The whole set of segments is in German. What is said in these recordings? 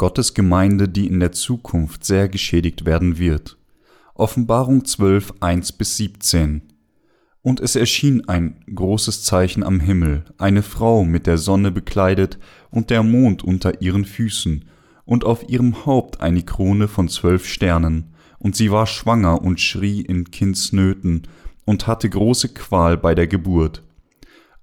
Gottes Gemeinde, die in der Zukunft sehr geschädigt werden wird. Offenbarung 12, 1 bis 17. Und es erschien ein großes Zeichen am Himmel, eine Frau mit der Sonne bekleidet und der Mond unter ihren Füßen, und auf ihrem Haupt eine Krone von zwölf Sternen, und sie war schwanger und schrie in Kindsnöten und hatte große Qual bei der Geburt.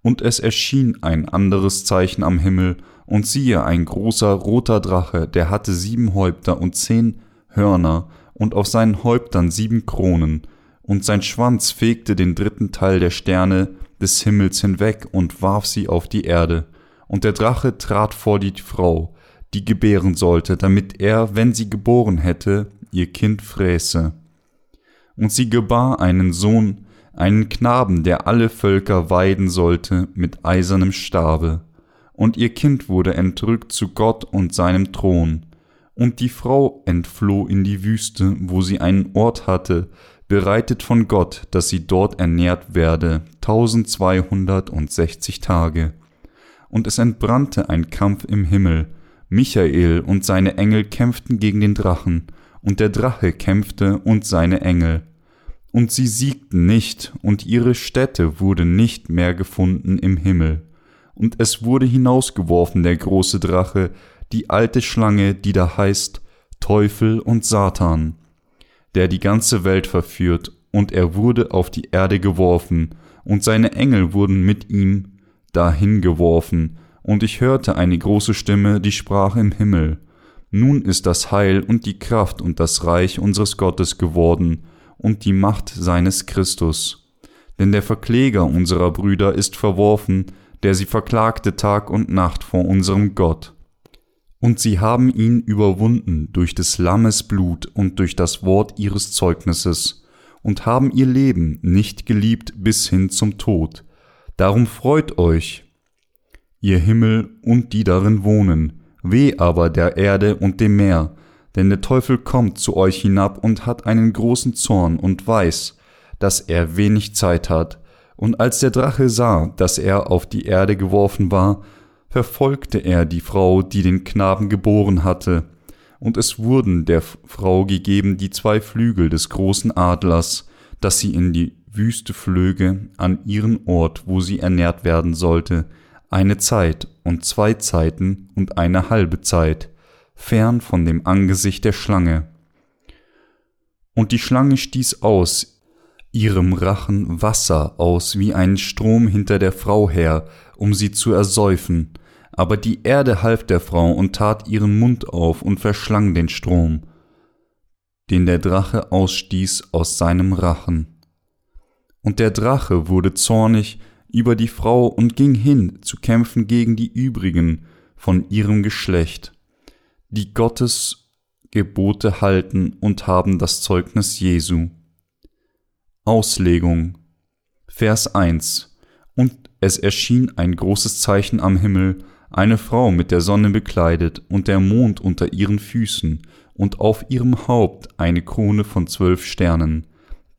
Und es erschien ein anderes Zeichen am Himmel, und siehe ein großer roter Drache, der hatte sieben Häupter und zehn Hörner, und auf seinen Häuptern sieben Kronen, und sein Schwanz fegte den dritten Teil der Sterne des Himmels hinweg und warf sie auf die Erde. Und der Drache trat vor die Frau, die gebären sollte, damit er, wenn sie geboren hätte, ihr Kind fräße. Und sie gebar einen Sohn, einen Knaben, der alle Völker weiden sollte mit eisernem Stabe. Und ihr Kind wurde entrückt zu Gott und seinem Thron. Und die Frau entfloh in die Wüste, wo sie einen Ort hatte, bereitet von Gott, dass sie dort ernährt werde, tausendzweihundertundsechzig Tage. Und es entbrannte ein Kampf im Himmel, Michael und seine Engel kämpften gegen den Drachen, und der Drache kämpfte und seine Engel. Und sie siegten nicht, und ihre Stätte wurde nicht mehr gefunden im Himmel. Und es wurde hinausgeworfen der große Drache, die alte Schlange, die da heißt Teufel und Satan, der die ganze Welt verführt, und er wurde auf die Erde geworfen, und seine Engel wurden mit ihm dahin geworfen, und ich hörte eine große Stimme, die sprach im Himmel, nun ist das Heil und die Kraft und das Reich unseres Gottes geworden und die Macht seines Christus. Denn der Verkläger unserer Brüder ist verworfen, der sie verklagte Tag und Nacht vor unserem Gott. Und sie haben ihn überwunden durch des Lammes Blut und durch das Wort ihres Zeugnisses, und haben ihr Leben nicht geliebt bis hin zum Tod. Darum freut euch, ihr Himmel und die darin wohnen, Weh aber der Erde und dem Meer, denn der Teufel kommt zu euch hinab und hat einen großen Zorn und weiß, dass er wenig Zeit hat. Und als der Drache sah, dass er auf die Erde geworfen war, verfolgte er die Frau, die den Knaben geboren hatte. Und es wurden der Frau gegeben die zwei Flügel des großen Adlers, dass sie in die Wüste flöge, an ihren Ort, wo sie ernährt werden sollte, eine Zeit und zwei Zeiten und eine halbe Zeit, fern von dem Angesicht der Schlange. Und die Schlange stieß aus ihrem Rachen Wasser aus wie ein Strom hinter der Frau her, um sie zu ersäufen, aber die Erde half der Frau und tat ihren Mund auf und verschlang den Strom, den der Drache ausstieß aus seinem Rachen. Und der Drache wurde zornig über die Frau und ging hin zu kämpfen gegen die übrigen von ihrem Geschlecht, die Gottes Gebote halten und haben das Zeugnis Jesu. Auslegung Vers 1 Und es erschien ein großes Zeichen am Himmel, eine Frau mit der Sonne bekleidet und der Mond unter ihren Füßen und auf ihrem Haupt eine Krone von zwölf Sternen.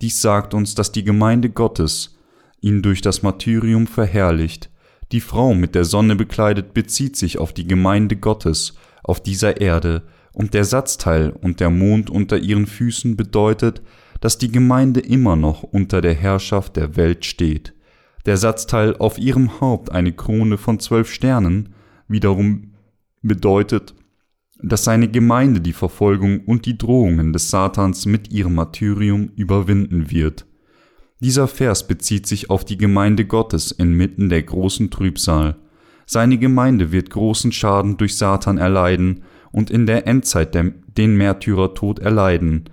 Dies sagt uns, dass die Gemeinde Gottes ihn durch das Martyrium verherrlicht. Die Frau mit der Sonne bekleidet bezieht sich auf die Gemeinde Gottes auf dieser Erde, und der Satzteil und der Mond unter ihren Füßen bedeutet, dass die Gemeinde immer noch unter der Herrschaft der Welt steht. Der Satzteil auf ihrem Haupt eine Krone von zwölf Sternen wiederum bedeutet, dass seine Gemeinde die Verfolgung und die Drohungen des Satans mit ihrem Martyrium überwinden wird. Dieser Vers bezieht sich auf die Gemeinde Gottes inmitten der großen Trübsal. Seine Gemeinde wird großen Schaden durch Satan erleiden und in der Endzeit den Märtyrertod erleiden,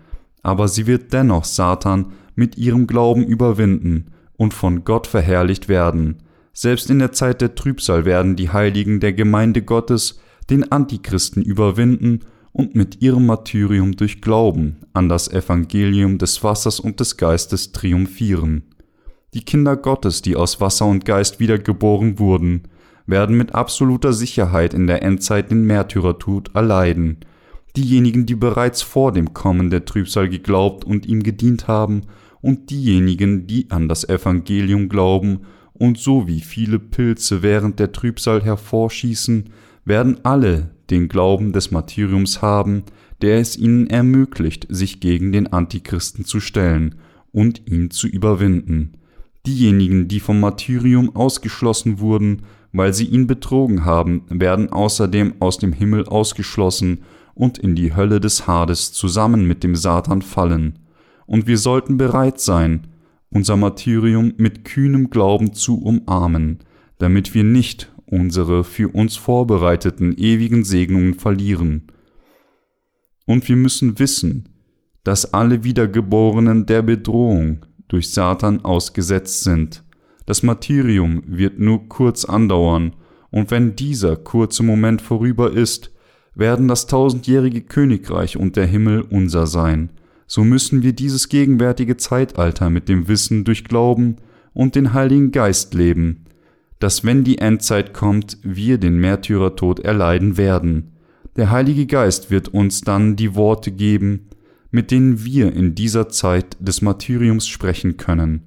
aber sie wird dennoch Satan mit ihrem Glauben überwinden und von Gott verherrlicht werden. Selbst in der Zeit der Trübsal werden die Heiligen der Gemeinde Gottes den Antichristen überwinden und mit ihrem Martyrium durch Glauben an das Evangelium des Wassers und des Geistes triumphieren. Die Kinder Gottes, die aus Wasser und Geist wiedergeboren wurden, werden mit absoluter Sicherheit in der Endzeit den Märtyrertod erleiden. Diejenigen, die bereits vor dem Kommen der Trübsal geglaubt und ihm gedient haben, und diejenigen, die an das Evangelium glauben und so wie viele Pilze während der Trübsal hervorschießen, werden alle den Glauben des Martyriums haben, der es ihnen ermöglicht, sich gegen den Antichristen zu stellen und ihn zu überwinden. Diejenigen, die vom Martyrium ausgeschlossen wurden, weil sie ihn betrogen haben, werden außerdem aus dem Himmel ausgeschlossen und in die Hölle des Hades zusammen mit dem Satan fallen. Und wir sollten bereit sein, unser Martyrium mit kühnem Glauben zu umarmen, damit wir nicht unsere für uns vorbereiteten ewigen Segnungen verlieren. Und wir müssen wissen, dass alle Wiedergeborenen der Bedrohung durch Satan ausgesetzt sind. Das Martyrium wird nur kurz andauern, und wenn dieser kurze Moment vorüber ist, werden das tausendjährige Königreich und der Himmel unser sein. So müssen wir dieses gegenwärtige Zeitalter mit dem Wissen durch Glauben und den Heiligen Geist leben, dass wenn die Endzeit kommt, wir den Märtyrertod erleiden werden. Der Heilige Geist wird uns dann die Worte geben, mit denen wir in dieser Zeit des Martyriums sprechen können,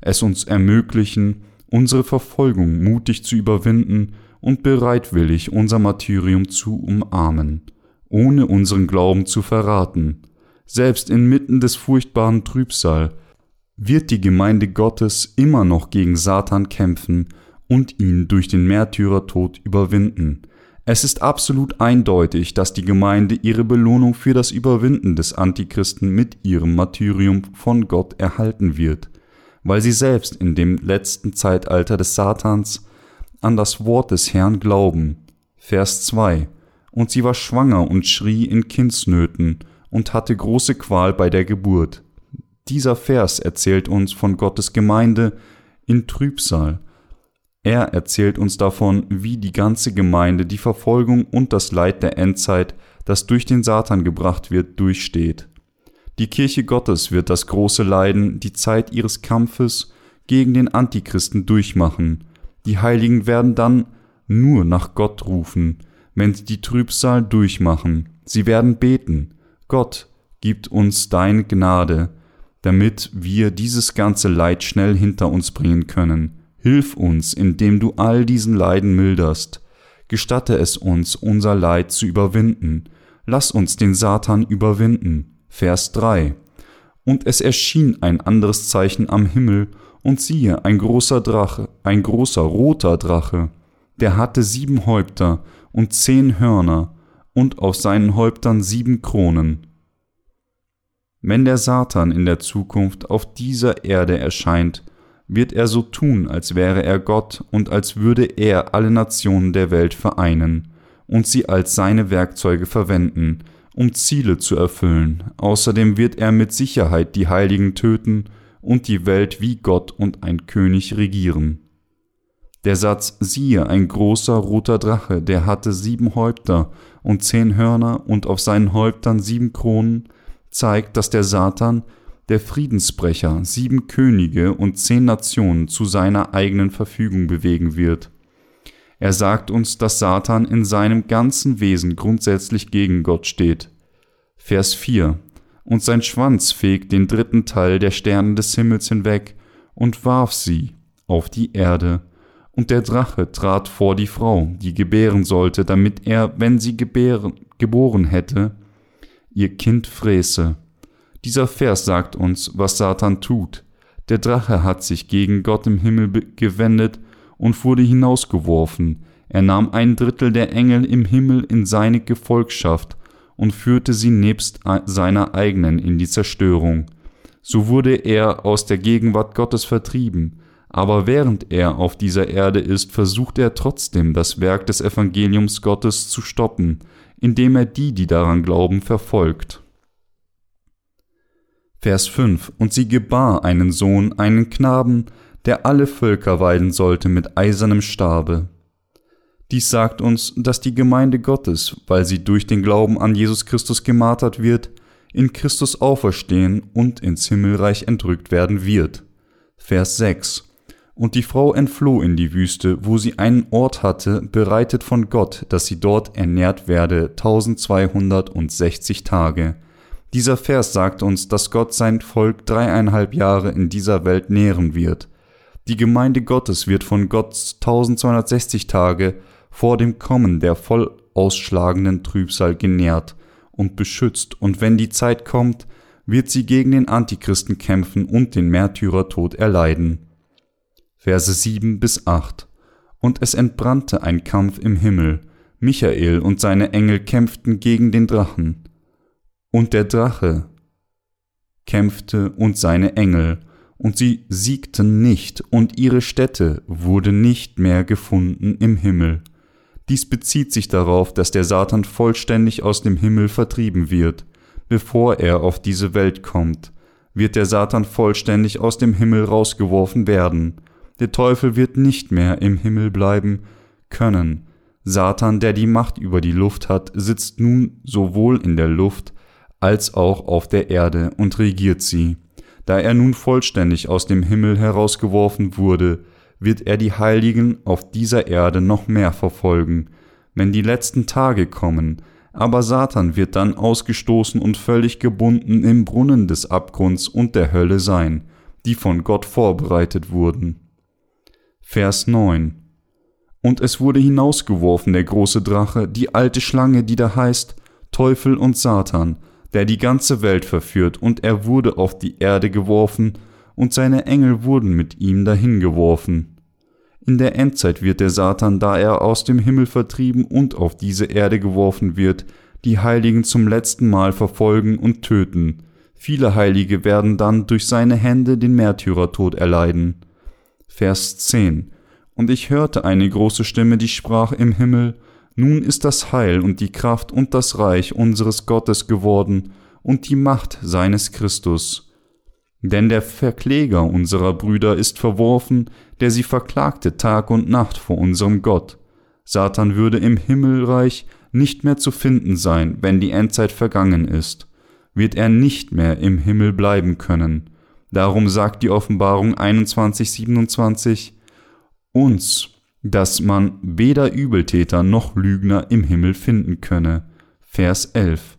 es uns ermöglichen, unsere Verfolgung mutig zu überwinden und bereitwillig unser Martyrium zu umarmen, ohne unseren Glauben zu verraten. Selbst inmitten des furchtbaren Trübsal wird die Gemeinde Gottes immer noch gegen Satan kämpfen und ihn durch den Märtyrertod überwinden. Es ist absolut eindeutig, dass die Gemeinde ihre Belohnung für das Überwinden des Antichristen mit ihrem Martyrium von Gott erhalten wird, weil sie selbst in dem letzten Zeitalter des Satans an das Wort des Herrn glauben. Vers 2 Und sie war schwanger und schrie in Kindsnöten und hatte große Qual bei der Geburt. Dieser Vers erzählt uns von Gottes Gemeinde in Trübsal, er erzählt uns davon, wie die ganze Gemeinde die Verfolgung und das Leid der Endzeit, das durch den Satan gebracht wird, durchsteht. Die Kirche Gottes wird das große Leiden, die Zeit ihres Kampfes gegen den Antichristen durchmachen. Die Heiligen werden dann nur nach Gott rufen, wenn sie die Trübsal durchmachen. Sie werden beten, Gott, gib uns deine Gnade, damit wir dieses ganze Leid schnell hinter uns bringen können. Hilf uns, indem du all diesen Leiden milderst. Gestatte es uns, unser Leid zu überwinden. Lass uns den Satan überwinden. Vers 3. Und es erschien ein anderes Zeichen am Himmel, und siehe, ein großer Drache, ein großer roter Drache, der hatte sieben Häupter und zehn Hörner, und auf seinen Häuptern sieben Kronen. Wenn der Satan in der Zukunft auf dieser Erde erscheint, wird er so tun, als wäre er Gott und als würde er alle Nationen der Welt vereinen und sie als seine Werkzeuge verwenden, um Ziele zu erfüllen. Außerdem wird er mit Sicherheit die Heiligen töten und die Welt wie Gott und ein König regieren. Der Satz siehe ein großer roter Drache, der hatte sieben Häupter und zehn Hörner und auf seinen Häuptern sieben Kronen, zeigt, dass der Satan der Friedensbrecher sieben Könige und zehn Nationen zu seiner eigenen Verfügung bewegen wird. Er sagt uns, dass Satan in seinem ganzen Wesen grundsätzlich gegen Gott steht. Vers 4 Und sein Schwanz fegt den dritten Teil der Sterne des Himmels hinweg und warf sie auf die Erde. Und der Drache trat vor die Frau, die gebären sollte, damit er, wenn sie gebären, geboren hätte, ihr Kind fräße. Dieser Vers sagt uns, was Satan tut. Der Drache hat sich gegen Gott im Himmel gewendet und wurde hinausgeworfen. Er nahm ein Drittel der Engel im Himmel in seine Gefolgschaft und führte sie nebst seiner eigenen in die Zerstörung. So wurde er aus der Gegenwart Gottes vertrieben, aber während er auf dieser Erde ist, versucht er trotzdem das Werk des Evangeliums Gottes zu stoppen, indem er die, die daran glauben, verfolgt. Vers 5 Und sie gebar einen Sohn, einen Knaben, der alle Völker weiden sollte mit eisernem Stabe. Dies sagt uns, dass die Gemeinde Gottes, weil sie durch den Glauben an Jesus Christus gemartert wird, in Christus auferstehen und ins Himmelreich entrückt werden wird. Vers 6 Und die Frau entfloh in die Wüste, wo sie einen Ort hatte, bereitet von Gott, dass sie dort ernährt werde, tausendzweihundertundsechzig Tage. Dieser Vers sagt uns, dass Gott sein Volk dreieinhalb Jahre in dieser Welt nähren wird. Die Gemeinde Gottes wird von Gott 1260 Tage vor dem Kommen der voll ausschlagenden Trübsal genährt und beschützt, und wenn die Zeit kommt, wird sie gegen den Antichristen kämpfen und den Märtyrertod erleiden. Verse 7 bis 8 Und es entbrannte ein Kampf im Himmel, Michael und seine Engel kämpften gegen den Drachen. Und der Drache kämpfte und seine Engel, und sie siegten nicht, und ihre Stätte wurde nicht mehr gefunden im Himmel. Dies bezieht sich darauf, dass der Satan vollständig aus dem Himmel vertrieben wird. Bevor er auf diese Welt kommt, wird der Satan vollständig aus dem Himmel rausgeworfen werden. Der Teufel wird nicht mehr im Himmel bleiben können. Satan, der die Macht über die Luft hat, sitzt nun sowohl in der Luft als auch auf der Erde und regiert sie. Da er nun vollständig aus dem Himmel herausgeworfen wurde, wird er die Heiligen auf dieser Erde noch mehr verfolgen, wenn die letzten Tage kommen, aber Satan wird dann ausgestoßen und völlig gebunden im Brunnen des Abgrunds und der Hölle sein, die von Gott vorbereitet wurden. Vers 9 Und es wurde hinausgeworfen der große Drache, die alte Schlange, die da heißt Teufel und Satan, der die ganze Welt verführt, und er wurde auf die Erde geworfen, und seine Engel wurden mit ihm dahingeworfen. In der Endzeit wird der Satan, da er aus dem Himmel vertrieben und auf diese Erde geworfen wird, die Heiligen zum letzten Mal verfolgen und töten. Viele Heilige werden dann durch seine Hände den Märtyrertod erleiden. Vers 10 Und ich hörte eine große Stimme, die sprach im Himmel, nun ist das Heil und die Kraft und das Reich unseres Gottes geworden und die Macht seines Christus. Denn der Verkläger unserer Brüder ist verworfen, der sie verklagte Tag und Nacht vor unserem Gott. Satan würde im Himmelreich nicht mehr zu finden sein, wenn die Endzeit vergangen ist, wird er nicht mehr im Himmel bleiben können. Darum sagt die Offenbarung 21, 27, uns dass man weder Übeltäter noch Lügner im Himmel finden könne. Vers 11.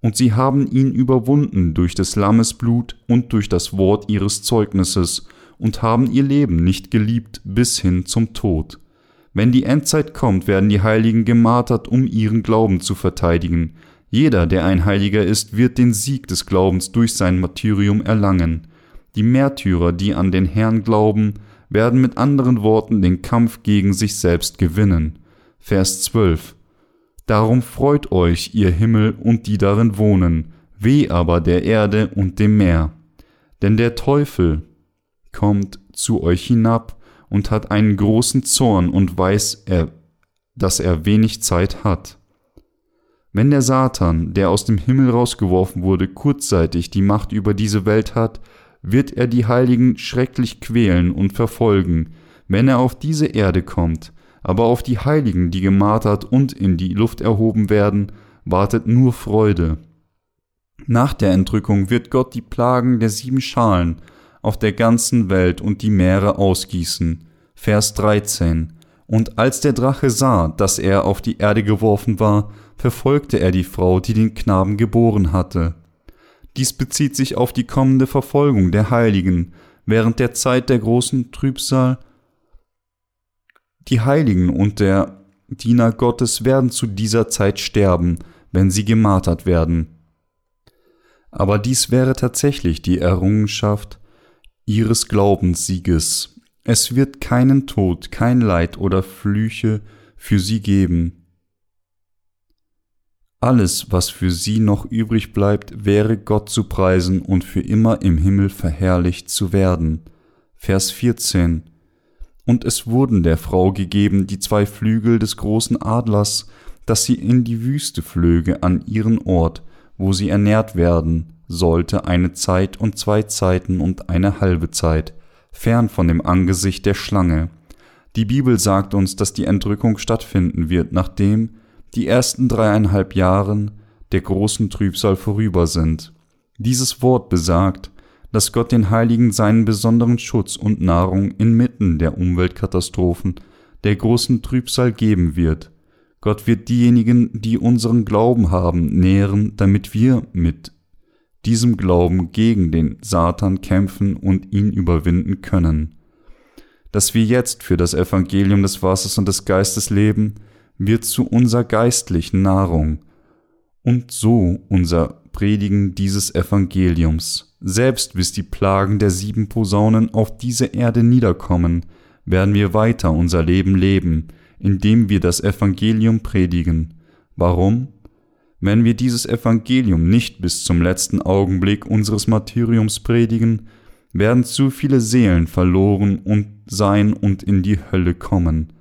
Und sie haben ihn überwunden durch des Lammes Blut und durch das Wort ihres Zeugnisses und haben ihr Leben nicht geliebt bis hin zum Tod. Wenn die Endzeit kommt, werden die Heiligen gemartert, um ihren Glauben zu verteidigen. Jeder, der ein Heiliger ist, wird den Sieg des Glaubens durch sein Martyrium erlangen. Die Märtyrer, die an den Herrn glauben, werden mit anderen Worten den Kampf gegen sich selbst gewinnen. Vers 12. Darum freut euch, ihr Himmel und die darin wohnen, weh aber der Erde und dem Meer. Denn der Teufel kommt zu euch hinab und hat einen großen Zorn und weiß er, dass er wenig Zeit hat. Wenn der Satan, der aus dem Himmel rausgeworfen wurde, kurzzeitig die Macht über diese Welt hat, wird er die Heiligen schrecklich quälen und verfolgen, wenn er auf diese Erde kommt, aber auf die Heiligen, die gemartert und in die Luft erhoben werden, wartet nur Freude. Nach der Entrückung wird Gott die Plagen der sieben Schalen auf der ganzen Welt und die Meere ausgießen. Vers 13. Und als der Drache sah, dass er auf die Erde geworfen war, verfolgte er die Frau, die den Knaben geboren hatte. Dies bezieht sich auf die kommende Verfolgung der Heiligen während der Zeit der großen Trübsal. Die Heiligen und der Diener Gottes werden zu dieser Zeit sterben, wenn sie gemartert werden. Aber dies wäre tatsächlich die Errungenschaft ihres Glaubenssieges. Es wird keinen Tod, kein Leid oder Flüche für sie geben. Alles, was für sie noch übrig bleibt, wäre Gott zu preisen und für immer im Himmel verherrlicht zu werden. Vers 14 Und es wurden der Frau gegeben die zwei Flügel des großen Adlers, dass sie in die Wüste flöge an ihren Ort, wo sie ernährt werden sollte eine Zeit und zwei Zeiten und eine halbe Zeit, fern von dem Angesicht der Schlange. Die Bibel sagt uns, dass die Entrückung stattfinden wird, nachdem die ersten dreieinhalb Jahren der großen Trübsal vorüber sind. Dieses Wort besagt, dass Gott den Heiligen seinen besonderen Schutz und Nahrung inmitten der Umweltkatastrophen, der großen Trübsal geben wird. Gott wird diejenigen, die unseren Glauben haben, nähren, damit wir mit diesem Glauben gegen den Satan kämpfen und ihn überwinden können. Dass wir jetzt für das Evangelium des Wassers und des Geistes leben, wird zu unserer geistlichen Nahrung und so unser Predigen dieses Evangeliums. Selbst bis die Plagen der sieben Posaunen auf diese Erde niederkommen, werden wir weiter unser Leben leben, indem wir das Evangelium predigen. Warum? Wenn wir dieses Evangelium nicht bis zum letzten Augenblick unseres Martyriums predigen, werden zu viele Seelen verloren und sein und in die Hölle kommen.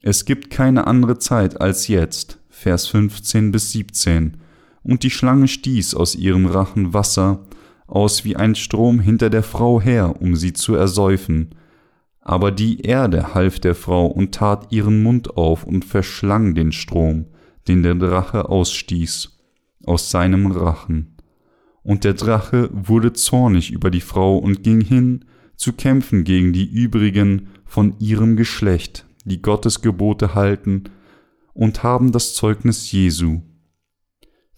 Es gibt keine andere Zeit als jetzt, Vers 15 bis 17, und die Schlange stieß aus ihrem Rachen Wasser aus wie ein Strom hinter der Frau her, um sie zu ersäufen. Aber die Erde half der Frau und tat ihren Mund auf und verschlang den Strom, den der Drache ausstieß, aus seinem Rachen. Und der Drache wurde zornig über die Frau und ging hin, zu kämpfen gegen die übrigen von ihrem Geschlecht, die Gottes Gebote halten und haben das Zeugnis Jesu.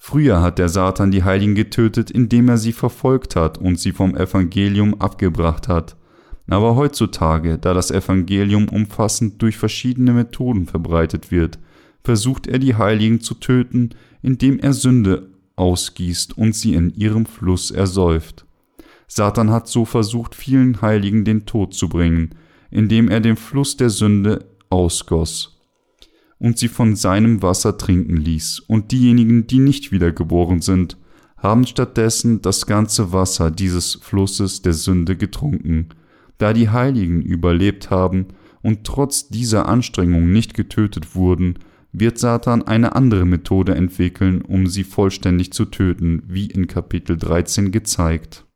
Früher hat der Satan die Heiligen getötet, indem er sie verfolgt hat und sie vom Evangelium abgebracht hat. Aber heutzutage, da das Evangelium umfassend durch verschiedene Methoden verbreitet wird, versucht er die Heiligen zu töten, indem er Sünde ausgießt und sie in ihrem Fluss ersäuft. Satan hat so versucht, vielen Heiligen den Tod zu bringen, indem er den Fluss der Sünde ausgoss und sie von seinem Wasser trinken ließ, und diejenigen, die nicht wiedergeboren sind, haben stattdessen das ganze Wasser dieses Flusses der Sünde getrunken. Da die Heiligen überlebt haben und trotz dieser Anstrengung nicht getötet wurden, wird Satan eine andere Methode entwickeln, um sie vollständig zu töten, wie in Kapitel 13 gezeigt.